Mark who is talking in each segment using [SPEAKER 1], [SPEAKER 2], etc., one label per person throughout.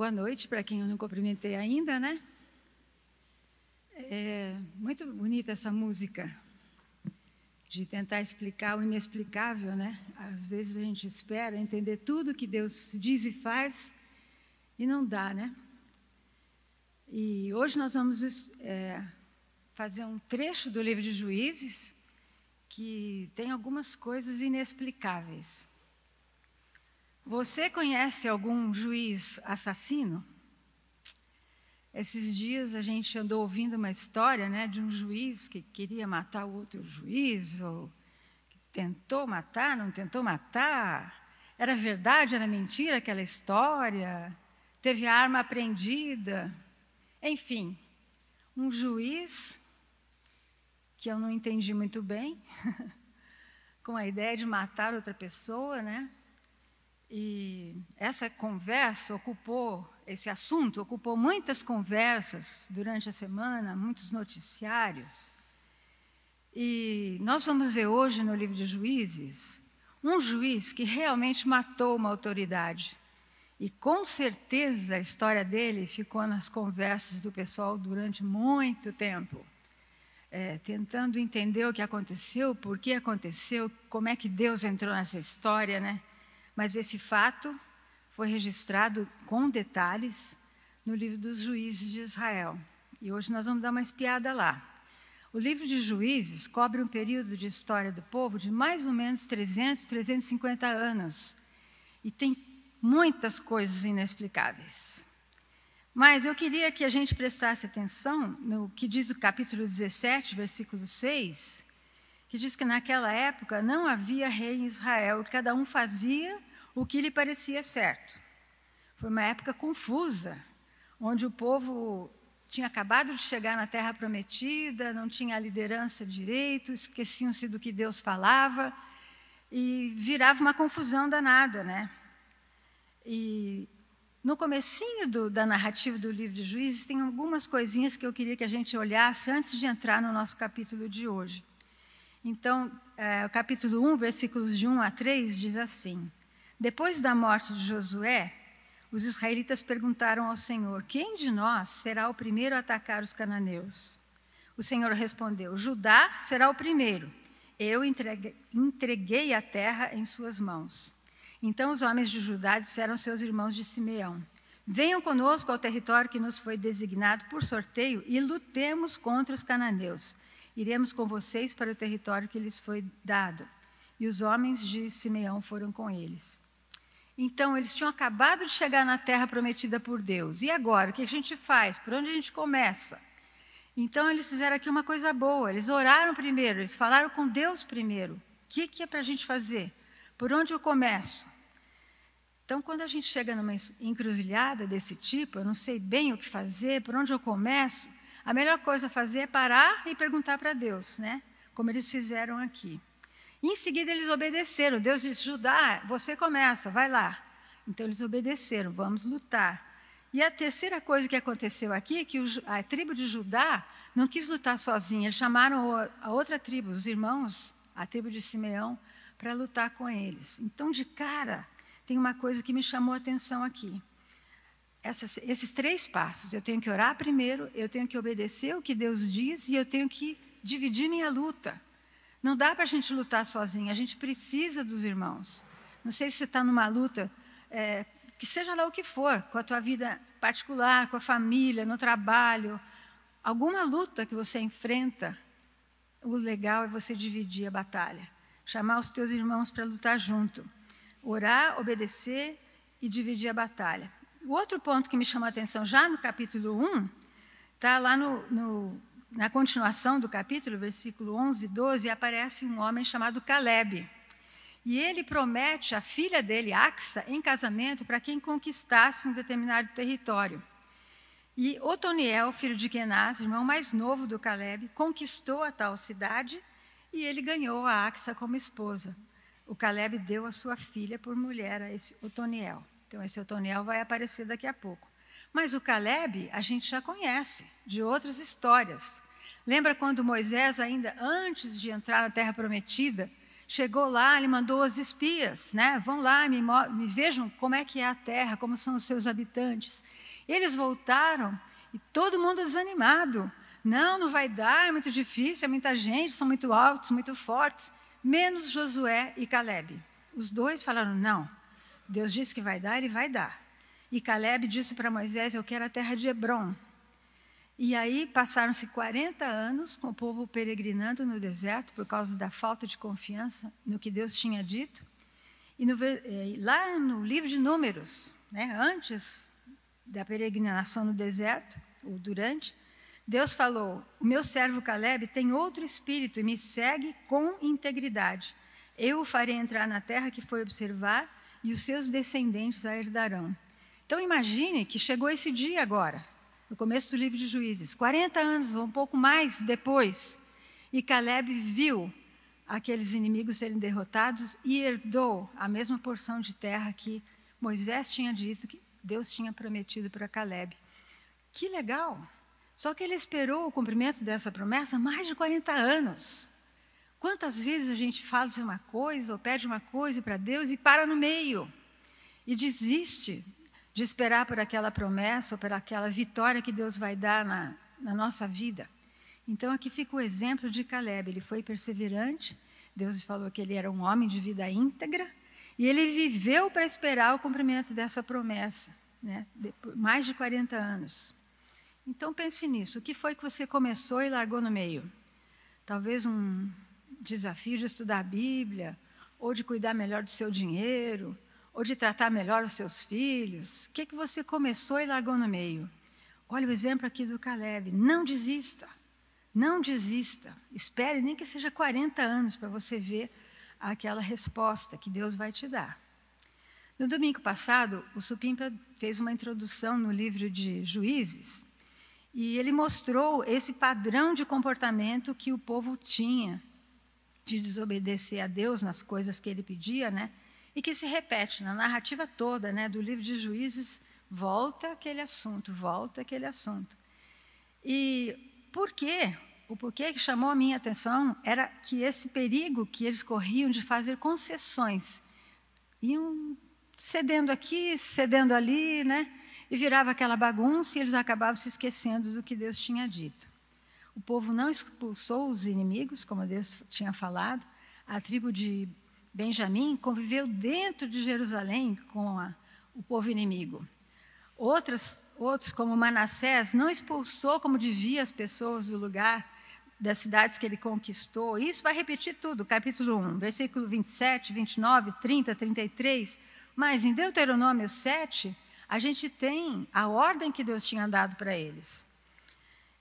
[SPEAKER 1] Boa noite para quem eu não cumprimentei ainda, né? É muito bonita essa música de tentar explicar o inexplicável, né? Às vezes a gente espera entender tudo que Deus diz e faz e não dá, né? E hoje nós vamos é, fazer um trecho do livro de Juízes que tem algumas coisas inexplicáveis. Você conhece algum juiz assassino? Esses dias a gente andou ouvindo uma história né, de um juiz que queria matar o outro juiz, ou tentou matar, não tentou matar. Era verdade, era mentira aquela história? Teve a arma apreendida? Enfim, um juiz que eu não entendi muito bem, com a ideia de matar outra pessoa, né? E essa conversa ocupou, esse assunto ocupou muitas conversas durante a semana, muitos noticiários. E nós vamos ver hoje no livro de Juízes um juiz que realmente matou uma autoridade. E com certeza a história dele ficou nas conversas do pessoal durante muito tempo, é, tentando entender o que aconteceu, por que aconteceu, como é que Deus entrou nessa história, né? Mas esse fato foi registrado com detalhes no livro dos Juízes de Israel. E hoje nós vamos dar uma espiada lá. O livro de Juízes cobre um período de história do povo de mais ou menos 300, 350 anos. E tem muitas coisas inexplicáveis. Mas eu queria que a gente prestasse atenção no que diz o capítulo 17, versículo 6, que diz que naquela época não havia rei em Israel, cada um fazia o que lhe parecia certo. Foi uma época confusa, onde o povo tinha acabado de chegar na terra prometida, não tinha a liderança direito, esqueciam-se do que Deus falava e virava uma confusão danada, né? E no comecinho do, da narrativa do livro de Juízes tem algumas coisinhas que eu queria que a gente olhasse antes de entrar no nosso capítulo de hoje. Então, é, o capítulo 1, versículos de 1 a 3 diz assim: Depois da morte de Josué, os israelitas perguntaram ao Senhor: Quem de nós será o primeiro a atacar os cananeus? O Senhor respondeu: Judá será o primeiro. Eu entreguei, a terra em suas mãos. Então os homens de Judá disseram aos seus irmãos de Simeão: Venham conosco ao território que nos foi designado por sorteio e lutemos contra os cananeus. Iremos com vocês para o território que lhes foi dado. E os homens de Simeão foram com eles. Então, eles tinham acabado de chegar na terra prometida por Deus. E agora, o que a gente faz? Por onde a gente começa? Então, eles fizeram aqui uma coisa boa. Eles oraram primeiro, eles falaram com Deus primeiro. O que, que é para a gente fazer? Por onde eu começo? Então, quando a gente chega numa encruzilhada desse tipo, eu não sei bem o que fazer, por onde eu começo, a melhor coisa a fazer é parar e perguntar para Deus, né? Como eles fizeram aqui. E em seguida eles obedeceram. Deus disse: Judá, você começa, vai lá. Então eles obedeceram, vamos lutar. E a terceira coisa que aconteceu aqui é que a tribo de Judá não quis lutar sozinha. Eles chamaram a outra tribo, os irmãos, a tribo de Simeão, para lutar com eles. Então, de cara, tem uma coisa que me chamou a atenção aqui. Essas, esses três passos. Eu tenho que orar primeiro, eu tenho que obedecer o que Deus diz e eu tenho que dividir minha luta. Não dá para a gente lutar sozinho, a gente precisa dos irmãos. Não sei se você está numa luta, é, que seja lá o que for, com a tua vida particular, com a família, no trabalho, alguma luta que você enfrenta, o legal é você dividir a batalha chamar os teus irmãos para lutar junto, orar, obedecer e dividir a batalha. O outro ponto que me chamou a atenção, já no capítulo 1, está lá no, no, na continuação do capítulo, versículo 11 e 12, aparece um homem chamado Caleb. E ele promete a filha dele, Axa, em casamento para quem conquistasse um determinado território. E Otoniel, filho de Kenaz, irmão mais novo do Caleb, conquistou a tal cidade e ele ganhou a Axa como esposa. O Caleb deu a sua filha por mulher a esse Otoniel. Então, esse Otoniel vai aparecer daqui a pouco. Mas o Caleb a gente já conhece de outras histórias. Lembra quando Moisés, ainda antes de entrar na Terra Prometida, chegou lá, ele mandou os espias, né? Vão lá, me, me vejam como é que é a terra, como são os seus habitantes. Eles voltaram e todo mundo desanimado. Não, não vai dar, é muito difícil, é muita gente, são muito altos, muito fortes. Menos Josué e Caleb. Os dois falaram: não, Deus disse que vai dar, ele vai dar. E Caleb disse para Moisés: eu quero a terra de Hebron. E aí passaram-se 40 anos com o povo peregrinando no deserto por causa da falta de confiança no que Deus tinha dito. E no, eh, lá no livro de Números, né, antes da peregrinação no deserto, ou durante, Deus falou: O meu servo Caleb tem outro espírito e me segue com integridade. Eu o farei entrar na terra que foi observar e os seus descendentes a herdarão. Então imagine que chegou esse dia agora no começo do livro de Juízes, 40 anos ou um pouco mais depois, e Caleb viu aqueles inimigos serem derrotados e herdou a mesma porção de terra que Moisés tinha dito que Deus tinha prometido para Caleb. Que legal! Só que ele esperou o cumprimento dessa promessa mais de 40 anos. Quantas vezes a gente fala uma coisa ou pede uma coisa para Deus e para no meio e desiste de esperar por aquela promessa ou por aquela vitória que Deus vai dar na, na nossa vida. Então, aqui fica o exemplo de Caleb. Ele foi perseverante, Deus falou que ele era um homem de vida íntegra, e ele viveu para esperar o cumprimento dessa promessa, né? mais de 40 anos. Então, pense nisso. O que foi que você começou e largou no meio? Talvez um desafio de estudar a Bíblia, ou de cuidar melhor do seu dinheiro, ou de tratar melhor os seus filhos? O que, que você começou e largou no meio? Olha o exemplo aqui do Caleb. Não desista. Não desista. Espere nem que seja 40 anos para você ver aquela resposta que Deus vai te dar. No domingo passado, o Supimpa fez uma introdução no livro de Juízes e ele mostrou esse padrão de comportamento que o povo tinha de desobedecer a Deus nas coisas que ele pedia, né? e que se repete na narrativa toda né, do livro de Juízes, volta aquele assunto, volta aquele assunto. E por quê? O porquê que chamou a minha atenção era que esse perigo que eles corriam de fazer concessões, iam cedendo aqui, cedendo ali, né? E virava aquela bagunça e eles acabavam se esquecendo do que Deus tinha dito. O povo não expulsou os inimigos, como Deus tinha falado. A tribo de Benjamim conviveu dentro de Jerusalém com a, o povo inimigo. Outras, outros, como Manassés, não expulsou como devia as pessoas do lugar das cidades que ele conquistou. Isso vai repetir tudo, capítulo 1, versículo 27, 29, 30, 33. Mas em Deuteronômio 7, a gente tem a ordem que Deus tinha dado para eles.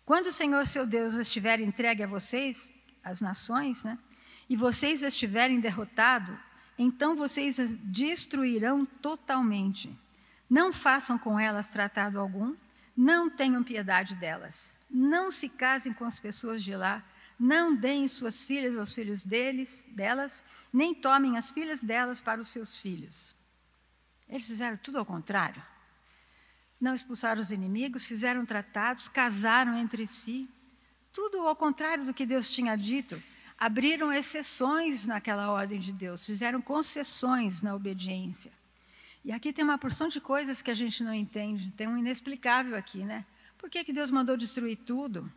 [SPEAKER 1] Quando o Senhor seu Deus estiver entregue a vocês, as nações, né? e vocês estiverem derrotados, então vocês as destruirão totalmente. Não façam com elas tratado algum, não tenham piedade delas. Não se casem com as pessoas de lá, não deem suas filhas aos filhos deles, delas, nem tomem as filhas delas para os seus filhos. Eles fizeram tudo ao contrário. Não expulsaram os inimigos, fizeram tratados, casaram entre si. Tudo ao contrário do que Deus tinha dito abriram exceções naquela ordem de Deus, fizeram concessões na obediência. E aqui tem uma porção de coisas que a gente não entende, tem um inexplicável aqui, né? Por que, que Deus mandou destruir tudo?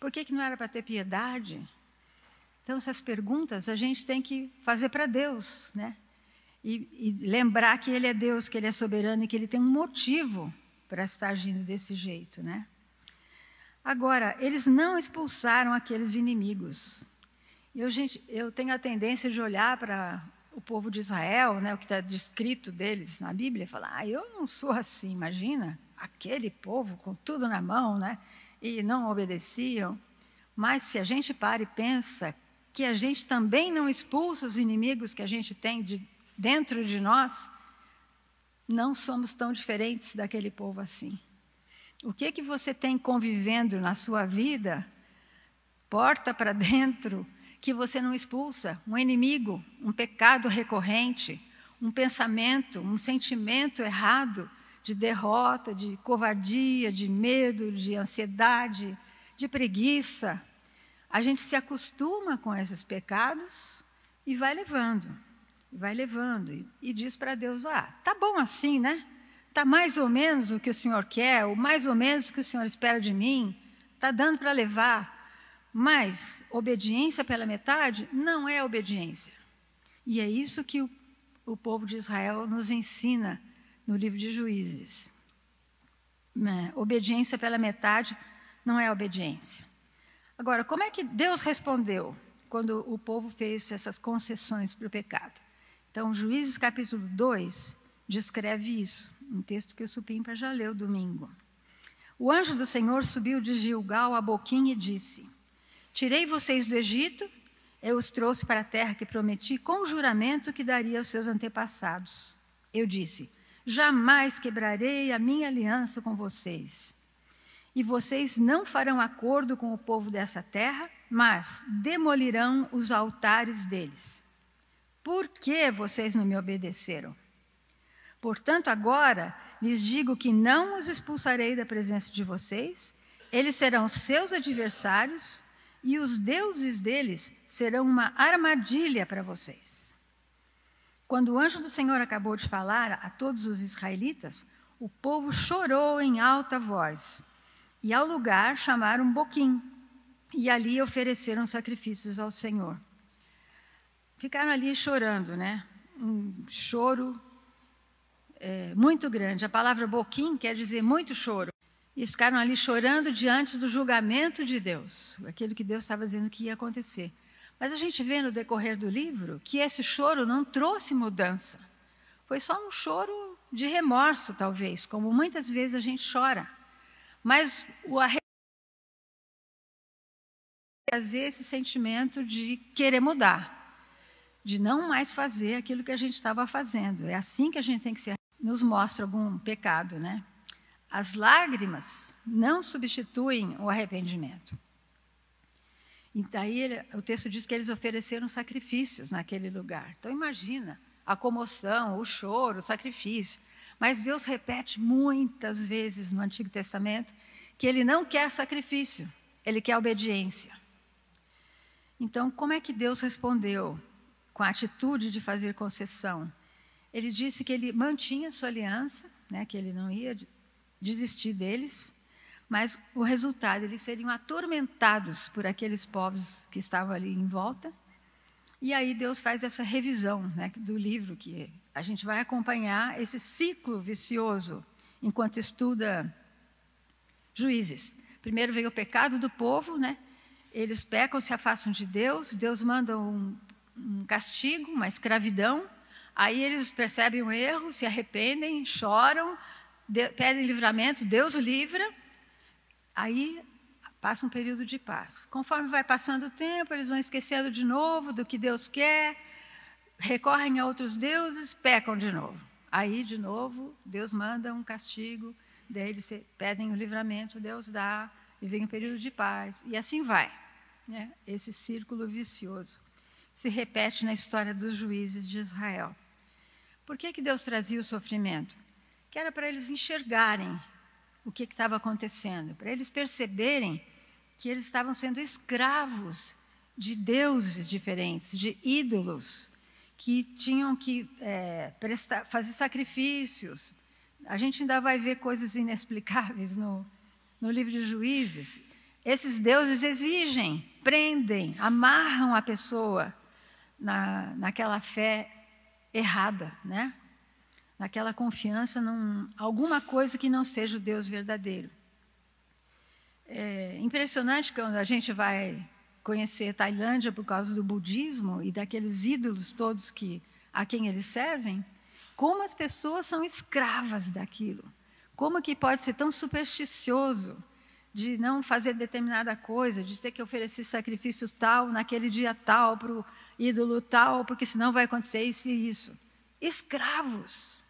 [SPEAKER 1] Por que, que não era para ter piedade? Então, essas perguntas a gente tem que fazer para Deus, né? E, e, lembrar que Ele é Deus, que Ele é soberano e que Ele tem um motivo para estar agindo desse jeito, né? Agora, eles não expulsaram aqueles inimigos. Eu, gente, eu tenho a tendência de olhar para o povo de Israel, né, o que está descrito deles na Bíblia, e falar: ah, eu não sou assim, imagina, aquele povo com tudo na mão, né, e não obedeciam. Mas se a gente para e pensa que a gente também não expulsa os inimigos que a gente tem de, dentro de nós, não somos tão diferentes daquele povo assim. O que que você tem convivendo na sua vida, porta para dentro, que você não expulsa um inimigo, um pecado recorrente, um pensamento, um sentimento errado de derrota, de covardia, de medo, de ansiedade, de preguiça. A gente se acostuma com esses pecados E vai levando, vai levando. E, e diz para Deus: Ah, tá bom assim, né? Está mais ou menos o que o Senhor quer, ou mais ou menos o que o Senhor espera de mim. Está dando para levar. Mas obediência pela metade não é obediência. E é isso que o, o povo de Israel nos ensina no livro de Juízes. Né? Obediência pela metade não é obediência. Agora, como é que Deus respondeu quando o povo fez essas concessões para o pecado? Então, Juízes capítulo 2 descreve isso, um texto que o Supimpa já leu domingo. O anjo do Senhor subiu de Gilgal a Boquim e disse: Tirei vocês do Egito, eu os trouxe para a terra que prometi com juramento que daria aos seus antepassados. Eu disse: Jamais quebrarei a minha aliança com vocês. E vocês não farão acordo com o povo dessa terra, mas demolirão os altares deles. Por que vocês não me obedeceram? Portanto, agora lhes digo que não os expulsarei da presença de vocês, eles serão seus adversários e os deuses deles serão uma armadilha para vocês. Quando o anjo do Senhor acabou de falar a todos os israelitas, o povo chorou em alta voz. E ao lugar chamaram Boquim, e ali ofereceram sacrifícios ao Senhor. Ficaram ali chorando, né? Um choro é, muito grande. A palavra Boquim quer dizer muito choro. E ficaram ali chorando diante do julgamento de Deus, aquilo que Deus estava dizendo que ia acontecer. Mas a gente vê no decorrer do livro que esse choro não trouxe mudança. Foi só um choro de remorso, talvez, como muitas vezes a gente chora. Mas o arrependimento trazer esse sentimento de querer mudar, de não mais fazer aquilo que a gente estava fazendo. É assim que a gente tem que ser. Nos mostra algum pecado, né? As lágrimas não substituem o arrependimento. E daí ele, o texto diz que eles ofereceram sacrifícios naquele lugar. Então imagina a comoção, o choro, o sacrifício. Mas Deus repete muitas vezes no Antigo Testamento que ele não quer sacrifício, ele quer obediência. Então, como é que Deus respondeu com a atitude de fazer concessão? Ele disse que ele mantinha sua aliança, né, que ele não ia desistir deles, mas o resultado, eles seriam atormentados por aqueles povos que estavam ali em volta. E aí Deus faz essa revisão né, do livro, que a gente vai acompanhar esse ciclo vicioso enquanto estuda Juízes. Primeiro veio o pecado do povo, né? eles pecam, se afastam de Deus, Deus manda um, um castigo, uma escravidão, aí eles percebem o erro, se arrependem, choram, de, pedem livramento, Deus livra, aí passa um período de paz. Conforme vai passando o tempo, eles vão esquecendo de novo do que Deus quer, recorrem a outros deuses, pecam de novo. Aí, de novo, Deus manda um castigo, daí eles pedem o livramento, Deus dá, e vem um período de paz, e assim vai. Né? Esse círculo vicioso se repete na história dos juízes de Israel. Por que, que Deus trazia o sofrimento? que era para eles enxergarem o que estava acontecendo, para eles perceberem que eles estavam sendo escravos de deuses diferentes, de ídolos, que tinham que é, prestar, fazer sacrifícios. A gente ainda vai ver coisas inexplicáveis no, no livro de Juízes. Esses deuses exigem, prendem, amarram a pessoa na, naquela fé errada, né? naquela confiança em alguma coisa que não seja o Deus verdadeiro. É impressionante quando a gente vai conhecer Tailândia por causa do budismo e daqueles ídolos todos que a quem eles servem, como as pessoas são escravas daquilo. Como que pode ser tão supersticioso de não fazer determinada coisa, de ter que oferecer sacrifício tal naquele dia tal para o ídolo tal, porque senão vai acontecer isso e isso. Escravos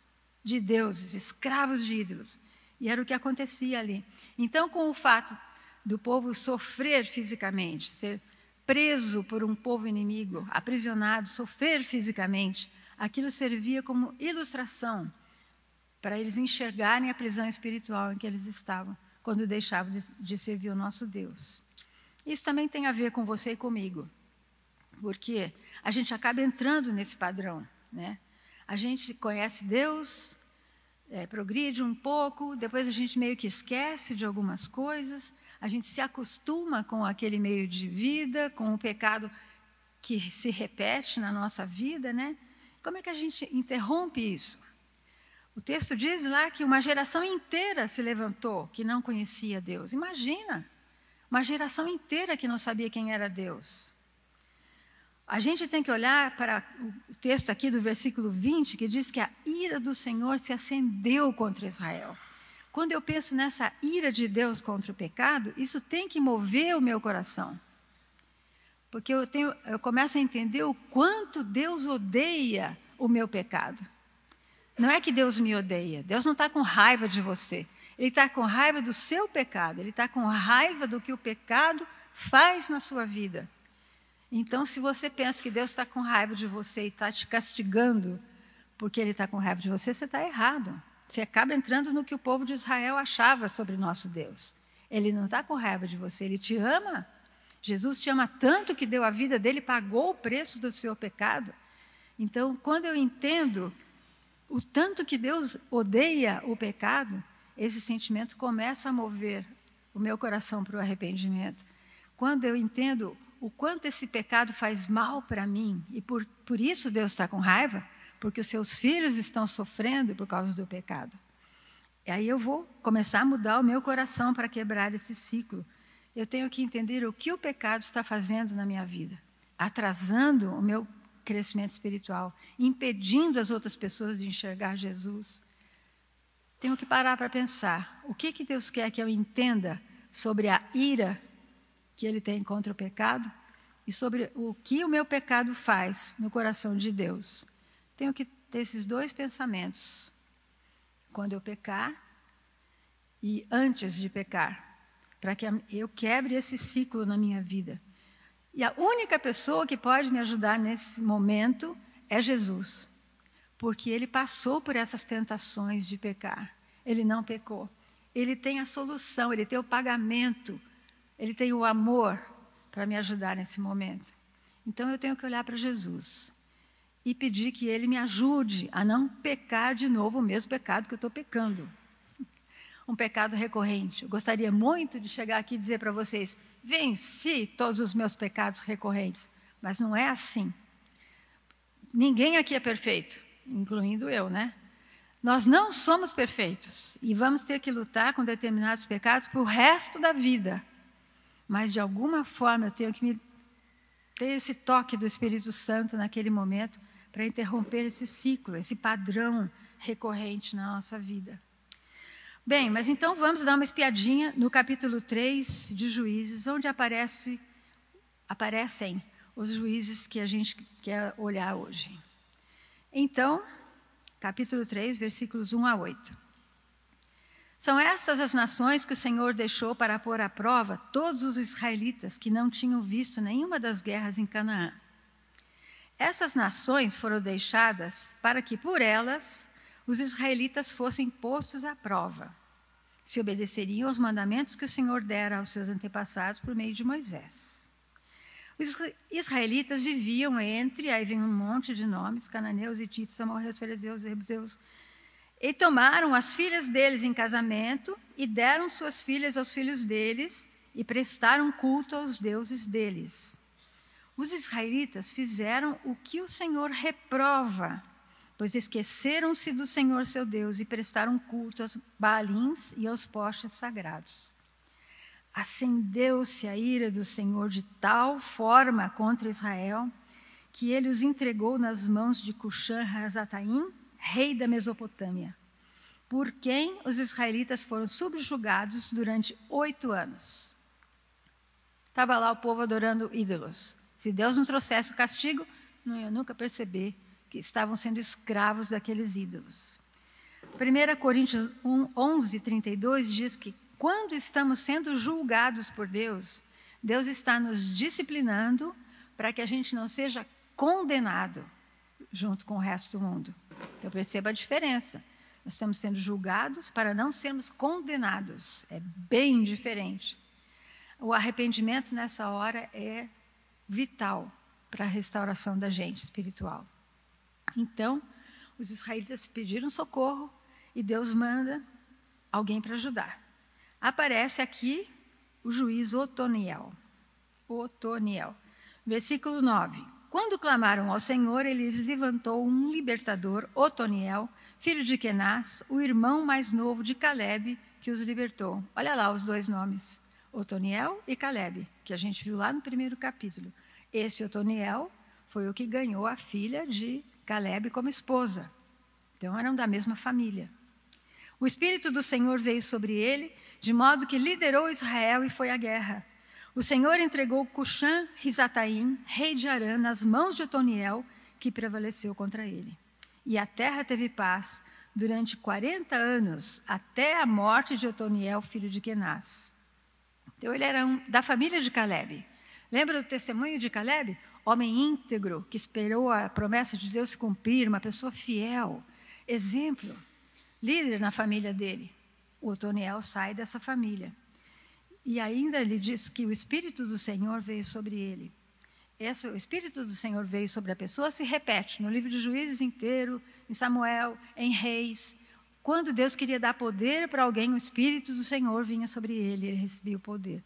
[SPEAKER 1] de deuses, escravos de ídolos. E era o que acontecia ali. Então, com o fato do povo sofrer fisicamente, ser preso por um povo inimigo, aprisionado, sofrer fisicamente, aquilo servia como ilustração para eles enxergarem a prisão espiritual em que eles estavam quando deixavam de, de servir o nosso Deus. Isso também tem a ver com você e comigo. Porque a gente acaba entrando nesse padrão. Né? A gente conhece Deus, é, progride um pouco, depois a gente meio que esquece de algumas coisas, a gente se acostuma com aquele meio de vida, com o pecado que se repete na nossa vida, né? Como é que a gente interrompe isso? O texto diz lá que uma geração inteira se levantou que não conhecia Deus. Imagina, uma geração inteira que não sabia quem era Deus. A gente tem que olhar para o texto aqui do versículo 20, que diz que a ira do Senhor se acendeu contra Israel. Quando eu penso nessa ira de Deus contra o pecado, isso tem que mover o meu coração. Porque eu, tenho, eu começo a entender o quanto Deus odeia o meu pecado. Não é que Deus me odeia, Deus não está com raiva de você. Ele está com raiva do seu pecado, ele está com raiva do que o pecado faz na sua vida. Então, se você pensa que Deus está com raiva de você e está te castigando porque Ele está com raiva de você, você está errado. Você acaba entrando no que o povo de Israel achava sobre nosso Deus. Ele não está com raiva de você, Ele te ama. Jesus te ama tanto que deu a vida dele, pagou o preço do seu pecado. Então, quando eu entendo o tanto que Deus odeia o pecado, esse sentimento começa a mover o meu coração para o arrependimento. Quando eu entendo o quanto esse pecado faz mal para mim, e por, por isso Deus está com raiva, porque os seus filhos estão sofrendo por causa do pecado. E aí eu vou começar a mudar o meu coração para quebrar esse ciclo. Eu tenho que entender o que o pecado está fazendo na minha vida, atrasando o meu crescimento espiritual, impedindo as outras pessoas de enxergar Jesus. Tenho que parar para pensar: o que, que Deus quer que eu entenda sobre a ira que ele tem contra o pecado e sobre o que o meu pecado faz no coração de Deus. Tenho que ter esses dois pensamentos. Quando eu pecar e antes de pecar, para que eu quebre esse ciclo na minha vida. E a única pessoa que pode me ajudar nesse momento é Jesus, porque ele passou por essas tentações de pecar. Ele não pecou. Ele tem a solução, ele tem o pagamento ele tem o amor para me ajudar nesse momento. Então eu tenho que olhar para Jesus e pedir que Ele me ajude a não pecar de novo o mesmo pecado que eu estou pecando. Um pecado recorrente. Eu gostaria muito de chegar aqui e dizer para vocês: venci todos os meus pecados recorrentes. Mas não é assim. Ninguém aqui é perfeito, incluindo eu, né? Nós não somos perfeitos e vamos ter que lutar com determinados pecados para o resto da vida mas de alguma forma eu tenho que me, ter esse toque do Espírito Santo naquele momento para interromper esse ciclo, esse padrão recorrente na nossa vida. Bem, mas então vamos dar uma espiadinha no capítulo 3 de Juízes, onde aparece, aparecem os juízes que a gente quer olhar hoje. Então, capítulo 3, versículos 1 a 8. São estas as nações que o Senhor deixou para pôr à prova todos os israelitas que não tinham visto nenhuma das guerras em Canaã. Essas nações foram deixadas para que, por elas, os israelitas fossem postos à prova, se obedeceriam aos mandamentos que o Senhor dera aos seus antepassados por meio de Moisés. Os israelitas viviam entre, aí vem um monte de nomes, cananeus, hititas, amorreus, fariseus, hebuseus, e tomaram as filhas deles em casamento e deram suas filhas aos filhos deles e prestaram culto aos deuses deles. Os israelitas fizeram o que o Senhor reprova, pois esqueceram-se do Senhor seu Deus e prestaram culto aos balins e aos postes sagrados. Acendeu-se a ira do Senhor de tal forma contra Israel que ele os entregou nas mãos de Cuxã-Razataim, rei da Mesopotâmia, por quem os israelitas foram subjugados durante oito anos. Estava lá o povo adorando ídolos. Se Deus não trouxesse o castigo, não ia nunca perceber que estavam sendo escravos daqueles ídolos. 1 Coríntios 1, 11, 32 diz que quando estamos sendo julgados por Deus, Deus está nos disciplinando para que a gente não seja condenado junto com o resto do mundo. Eu percebo a diferença. Nós estamos sendo julgados para não sermos condenados. É bem diferente. O arrependimento nessa hora é vital. para a restauração da gente espiritual. Então, os israelitas pediram socorro e Deus manda alguém para ajudar. Aparece aqui o juiz Otoniel. Otoniel. Versículo 9. Quando clamaram ao Senhor, ele levantou um libertador, Otoniel, filho de Kenaz, o irmão mais novo de Caleb, que os libertou. Olha lá os dois nomes, Otoniel e Caleb, que a gente viu lá no primeiro capítulo. Esse Otoniel foi o que ganhou a filha de Caleb como esposa. Então eram da mesma família. O Espírito do Senhor veio sobre ele, de modo que liderou Israel e foi à guerra. O Senhor entregou Cuxã Risataim, rei de Arã, nas mãos de Otoniel, que prevaleceu contra ele. E a terra teve paz durante 40 anos, até a morte de Otoniel, filho de Kenaz. Então ele era um, da família de Caleb. Lembra do testemunho de Caleb? Homem íntegro, que esperou a promessa de Deus se cumprir, uma pessoa fiel, exemplo líder na família dele. O Otoniel sai dessa família. E ainda ele diz que o Espírito do Senhor veio sobre ele. Esse, o Espírito do Senhor veio sobre a pessoa, se repete no livro de Juízes inteiro, em Samuel, em Reis. Quando Deus queria dar poder para alguém, o Espírito do Senhor vinha sobre ele, ele recebia o poder.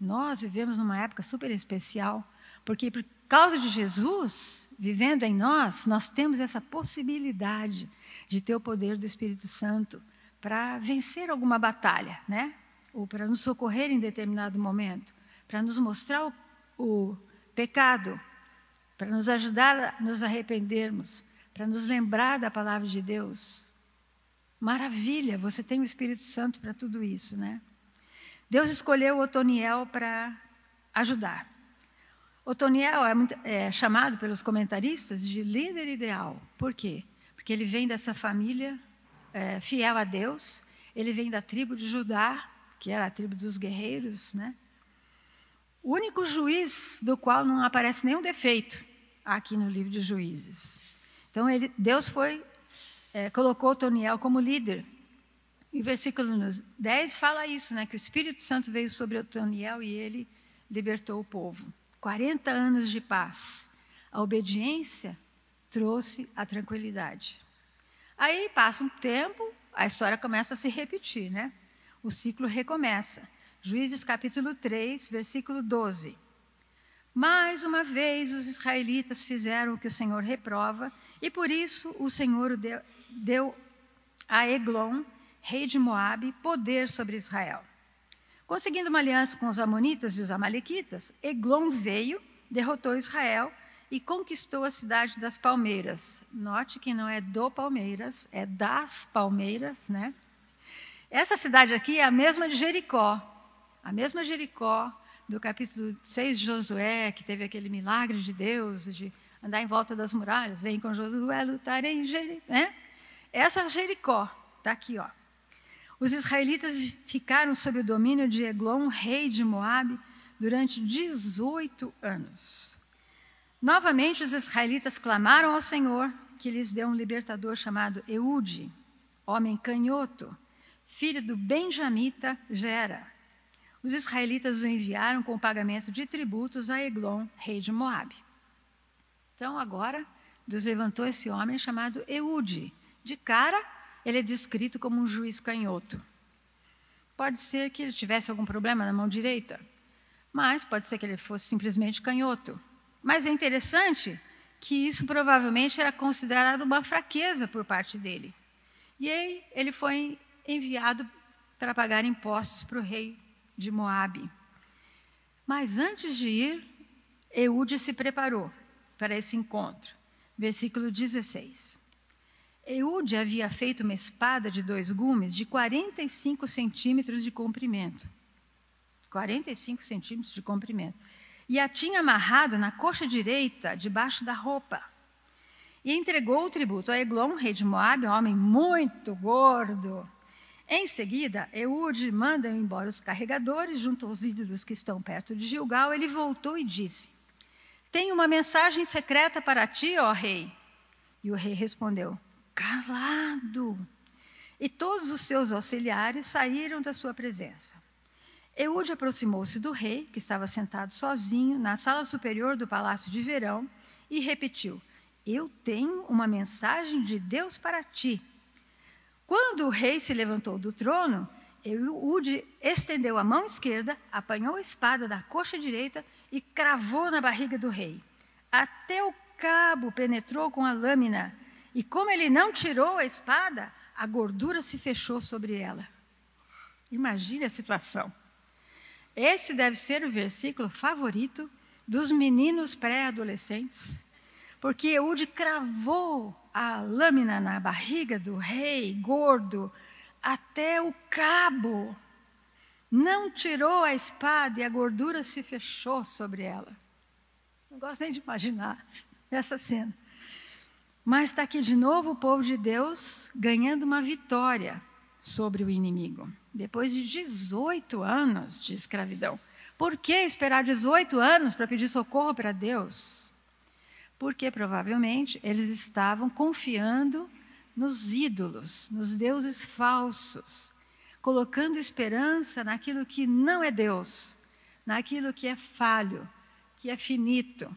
[SPEAKER 1] Nós vivemos numa época super especial, porque por causa de Jesus vivendo em nós, nós temos essa possibilidade de ter o poder do Espírito Santo para vencer alguma batalha, né? Ou para nos socorrer em determinado momento, para nos mostrar o, o pecado, para nos ajudar a nos arrependermos, para nos lembrar da palavra de Deus. Maravilha, você tem o Espírito Santo para tudo isso, né? Deus escolheu Otoniel para ajudar. Otoniel é, é chamado pelos comentaristas de líder ideal. Por quê? porque ele vem dessa família é, fiel a Deus, ele vem da tribo de Judá, que era a tribo dos guerreiros, né? O único juiz do qual não aparece nenhum defeito aqui no livro de Juízes. Então ele, Deus foi é, colocou Toniel como líder. E o versículo 10 fala isso, né? Que o Espírito Santo veio sobre Otoniel e ele libertou o povo. 40 anos de paz. A obediência trouxe a tranquilidade. Aí passa um tempo, a história começa a se repetir, né? O ciclo recomeça. Juízes capítulo 3, versículo 12. Mais uma vez os israelitas fizeram o que o Senhor reprova, e por isso o Senhor deu, deu a Eglon, rei de Moabe, poder sobre Israel. Conseguindo uma aliança com os amonitas e os amalequitas, Eglon veio, derrotou Israel e conquistou a cidade das Palmeiras. Note que não é do Palmeiras, é das Palmeiras, né? Essa cidade aqui é a mesma de Jericó, a mesma Jericó do capítulo 6 de Josué, que teve aquele milagre de Deus de andar em volta das muralhas, vem com Josué lutar em Jericó, né? Essa Jericó está aqui, ó. Os israelitas ficaram sob o domínio de Eglon, rei de Moabe, durante 18 anos. Novamente os israelitas clamaram ao Senhor, que lhes deu um libertador chamado Eude, homem canhoto, filho do benjamita Gera. Os israelitas o enviaram com o pagamento de tributos a Eglon, rei de Moabe. Então agora Deus levantou esse homem chamado Eude. De cara, ele é descrito como um juiz canhoto. Pode ser que ele tivesse algum problema na mão direita, mas pode ser que ele fosse simplesmente canhoto. Mas é interessante que isso provavelmente era considerado uma fraqueza por parte dele. E aí ele foi enviado para pagar impostos para o rei de Moabe. Mas antes de ir, Eude se preparou para esse encontro. Versículo 16. Eude havia feito uma espada de dois gumes de 45 centímetros de comprimento. 45 centímetros de comprimento e a tinha amarrado na coxa direita, debaixo da roupa. E entregou o tributo a Eglon, rei de Moabe, um homem muito gordo. Em seguida, Eude manda embora os carregadores junto aos ídolos que estão perto de Gilgal. Ele voltou e disse: Tenho uma mensagem secreta para ti, ó rei. E o rei respondeu: Calado. E todos os seus auxiliares saíram da sua presença. Eude aproximou-se do rei, que estava sentado sozinho na sala superior do palácio de verão, e repetiu: Eu tenho uma mensagem de Deus para ti. Quando o rei se levantou do trono, Eude estendeu a mão esquerda, apanhou a espada da coxa direita e cravou na barriga do rei. Até o cabo penetrou com a lâmina, e como ele não tirou a espada, a gordura se fechou sobre ela. Imagine a situação. Esse deve ser o versículo favorito dos meninos pré-adolescentes, porque Eude cravou a lâmina na barriga do rei gordo até o cabo. Não tirou a espada e a gordura se fechou sobre ela. Não gosto nem de imaginar essa cena. Mas está aqui de novo o povo de Deus ganhando uma vitória sobre o inimigo, depois de 18 anos de escravidão. Por que esperar 18 anos para pedir socorro para Deus? Porque provavelmente eles estavam confiando nos ídolos, nos deuses falsos, colocando esperança naquilo que não é Deus, naquilo que é falho, que é finito,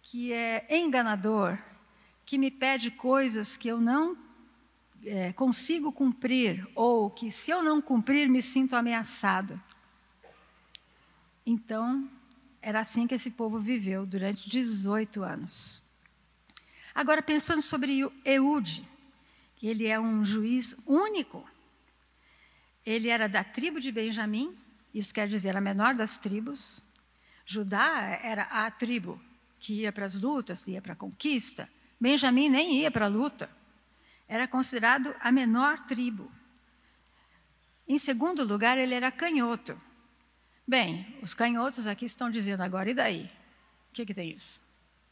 [SPEAKER 1] que é enganador, que me pede coisas que eu não é, consigo cumprir, ou que se eu não cumprir me sinto ameaçado. Então, era assim que esse povo viveu durante 18 anos. Agora, pensando sobre Eude, ele é um juiz único. Ele era da tribo de Benjamim, isso quer dizer a menor das tribos. Judá era a tribo que ia para as lutas, ia para a conquista. Benjamim nem ia para a luta. Era considerado a menor tribo. Em segundo lugar, ele era canhoto. Bem, os canhotos aqui estão dizendo agora, e daí? O que, que tem isso?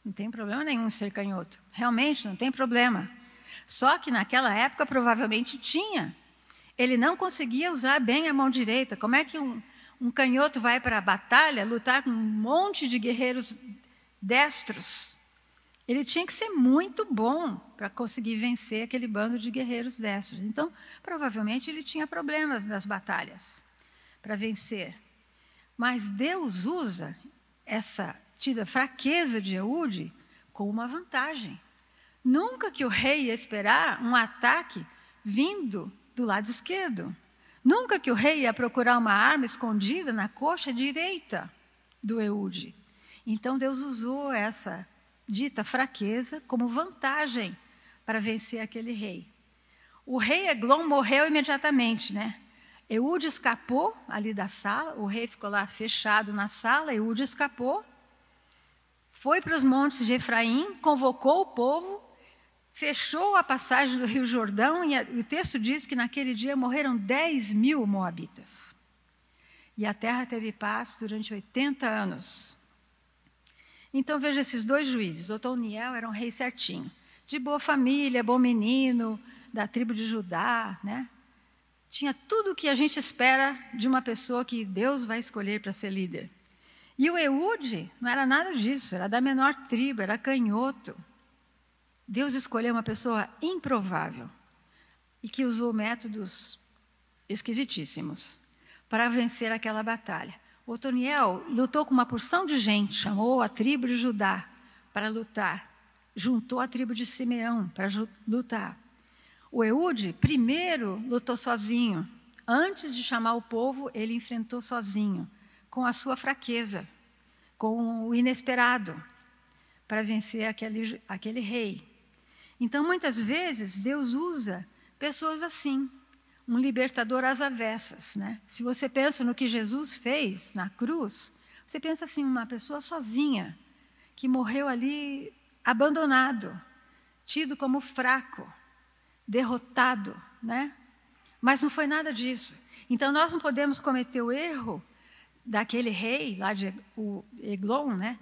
[SPEAKER 1] Não tem problema nenhum ser canhoto. Realmente, não tem problema. Só que naquela época provavelmente tinha. Ele não conseguia usar bem a mão direita. Como é que um, um canhoto vai para a batalha lutar com um monte de guerreiros destros? Ele tinha que ser muito bom para conseguir vencer aquele bando de guerreiros destros. Então, provavelmente ele tinha problemas nas batalhas para vencer. Mas Deus usa essa tida fraqueza de Eude como uma vantagem. Nunca que o rei ia esperar um ataque vindo do lado esquerdo. Nunca que o rei ia procurar uma arma escondida na coxa direita do Eude. Então Deus usou essa dita fraqueza como vantagem para vencer aquele rei. O rei Eglon morreu imediatamente, né? Eude escapou ali da sala, o rei ficou lá fechado na sala, Eude escapou, foi para os montes de Efraim, convocou o povo fechou a passagem do Rio Jordão e, o texto diz que naquele dia morreram 10 mil moabitas. E a terra teve paz durante 80 anos. Então veja esses dois juízes. Otoniel era um rei certinho, de boa família, bom menino, da tribo de Judá, né? Tinha tudo o que a gente espera de uma pessoa que Deus vai escolher para ser líder. E o Eude não era nada disso, era da menor tribo, era canhoto. Deus escolheu uma pessoa improvável e que usou métodos esquisitíssimos para vencer aquela batalha. Otoniel lutou com uma porção de gente, chamou a tribo de Judá para lutar, juntou a tribo de Simeão para lutar. O Eude primeiro lutou sozinho. Antes de chamar o povo, ele enfrentou sozinho, com a sua fraqueza, com o inesperado, para vencer aquele, aquele rei. Então, muitas vezes, Deus usa pessoas assim, um libertador às avessas. Né? Se você pensa no que Jesus fez na cruz, você pensa assim, uma pessoa sozinha, que morreu ali abandonado, tido como fraco, derrotado, né? Mas não foi nada disso. Então nós não podemos cometer o erro daquele rei lá de Eglon, né?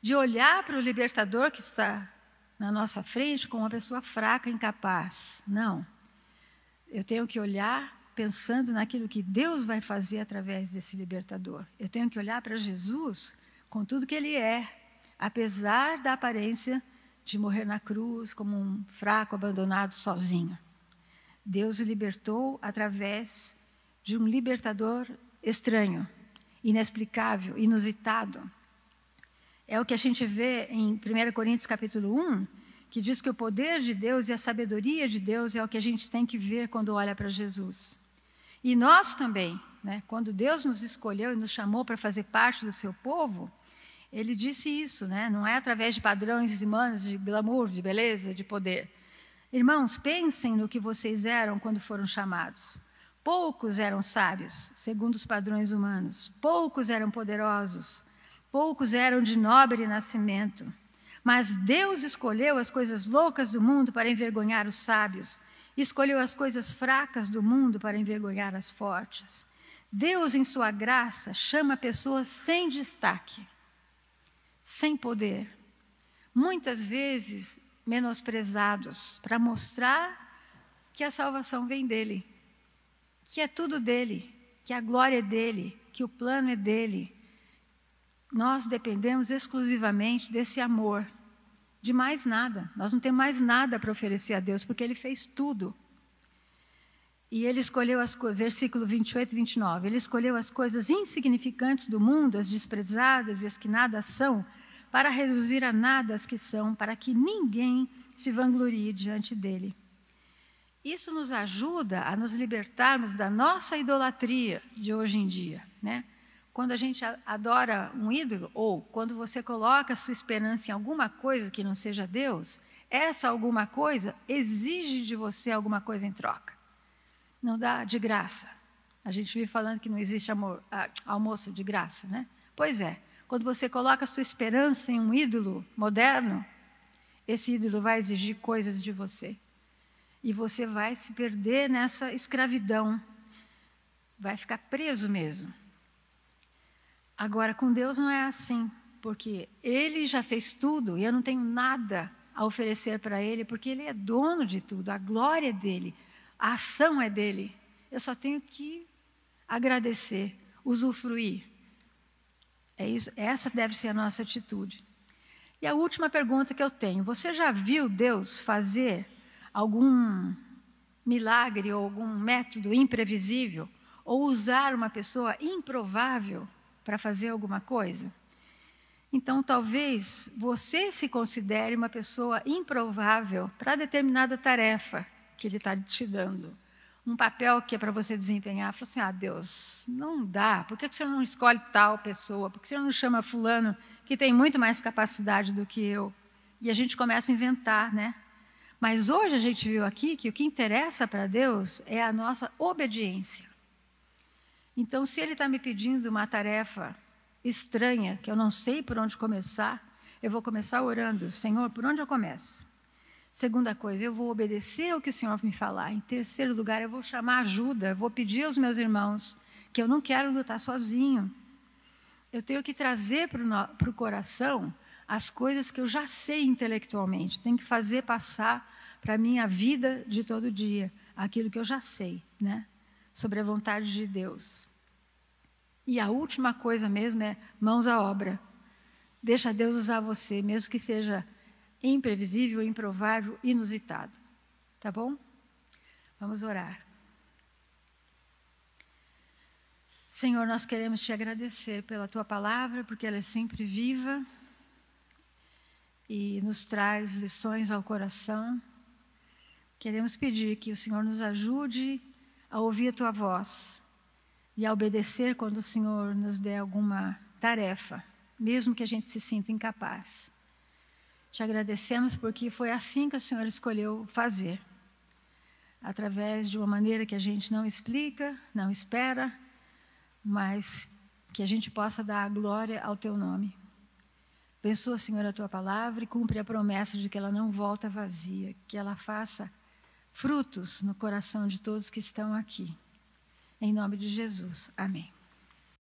[SPEAKER 1] De olhar para o libertador que está na nossa frente como uma pessoa fraca, incapaz. Não. Eu tenho que olhar pensando naquilo que Deus vai fazer através desse libertador. Eu tenho que olhar para Jesus com tudo que ele é, apesar da aparência de morrer na cruz como um fraco abandonado sozinho. Deus o libertou através de um libertador estranho, inexplicável, inusitado. É o que a gente vê em 1 Coríntios capítulo 1, que diz que o poder de Deus e a sabedoria de Deus é o que a gente tem que ver quando olha para Jesus. E nós também, né, quando Deus nos escolheu e nos chamou para fazer parte do seu povo, ele disse isso, né? não é através de padrões humanos de glamour, de beleza, de poder. Irmãos, pensem no que vocês eram quando foram chamados. Poucos eram sábios, segundo os padrões humanos. Poucos eram poderosos. Poucos eram de nobre nascimento. Mas Deus escolheu as coisas loucas do mundo para envergonhar os sábios, escolheu as coisas fracas do mundo para envergonhar as fortes. Deus, em sua graça, chama pessoas sem destaque, sem poder, muitas vezes menosprezados, para mostrar que a salvação vem dele, que é tudo dele, que a glória é dele, que o plano é dele, nós dependemos exclusivamente desse amor, de mais nada. Nós não temos mais nada para oferecer a Deus, porque Ele fez tudo. E Ele escolheu as coisas, versículo 28 e 29, Ele escolheu as coisas insignificantes do mundo, as desprezadas e as que nada são, para reduzir a nada as que são, para que ninguém se vanglorie diante dele. Isso nos ajuda a nos libertarmos da nossa idolatria de hoje em dia, né? Quando a gente adora um ídolo, ou quando você coloca sua esperança em alguma coisa que não seja Deus, essa alguma coisa exige de você alguma coisa em troca. Não dá de graça. A gente vive falando que não existe amor, almoço de graça, né? Pois é, quando você coloca sua esperança em um ídolo moderno, esse ídolo vai exigir coisas de você. E você vai se perder nessa escravidão. Vai ficar preso mesmo. Agora, com Deus não é assim, porque Ele já fez tudo e eu não tenho nada a oferecer para Ele, porque Ele é dono de tudo, a glória é dele, a ação é dele. Eu só tenho que agradecer, usufruir. É isso, essa deve ser a nossa atitude. E a última pergunta que eu tenho: você já viu Deus fazer algum milagre ou algum método imprevisível? Ou usar uma pessoa improvável para fazer alguma coisa? Então, talvez você se considere uma pessoa improvável para determinada tarefa que Ele está te dando. Um papel que é para você desempenhar. Fala assim: ah, Deus, não dá. Por que o Senhor não escolhe tal pessoa? Por que o Senhor não chama Fulano, que tem muito mais capacidade do que eu? E a gente começa a inventar, né? Mas hoje a gente viu aqui que o que interessa para Deus é a nossa obediência. Então, se ele está me pedindo uma tarefa estranha, que eu não sei por onde começar, eu vou começar orando: Senhor, por onde eu começo? Segunda coisa, eu vou obedecer o que o Senhor me falar. Em terceiro lugar, eu vou chamar ajuda, vou pedir aos meus irmãos que eu não quero lutar sozinho. Eu tenho que trazer para o coração as coisas que eu já sei intelectualmente. tenho que fazer passar para a minha vida de todo dia aquilo que eu já sei, né? sobre a vontade de Deus. E a última coisa mesmo é mãos à obra. Deixa Deus usar você, mesmo que seja imprevisível, improvável, inusitado. Tá bom? Vamos orar. Senhor, nós queremos te agradecer pela tua palavra, porque ela é sempre viva e nos traz lições ao coração. Queremos pedir que o Senhor nos ajude a ouvir a tua voz e a obedecer quando o Senhor nos der alguma tarefa, mesmo que a gente se sinta incapaz. Te agradecemos porque foi assim que o Senhor escolheu fazer através de uma maneira que a gente não explica, não espera, mas que a gente possa dar a glória ao teu nome. Abençoa, Senhor, a tua palavra e cumpre a promessa de que ela não volta vazia, que ela faça frutos no coração de todos que estão aqui. Em nome de Jesus. Amém.